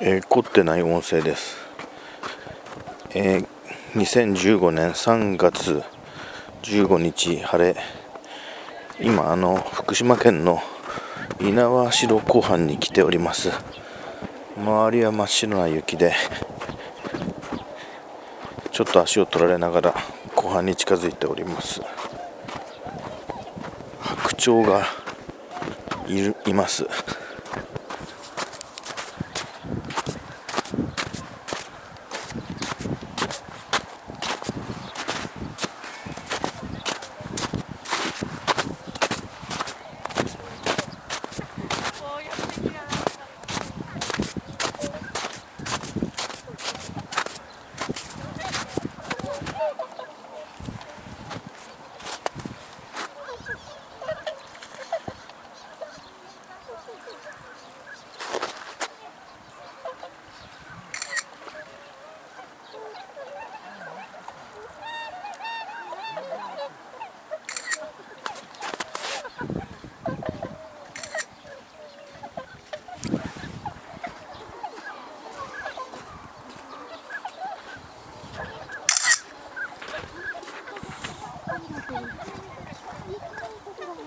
えー、凝ってない音声です、えー、2015年3月15日晴れ。今あの福島県の猪苗代湖畔に来ております。周りは真っ白な雪でちょっと足を取られながら湖畔に近づいております。白鳥がいるいます。行くのいいことだね。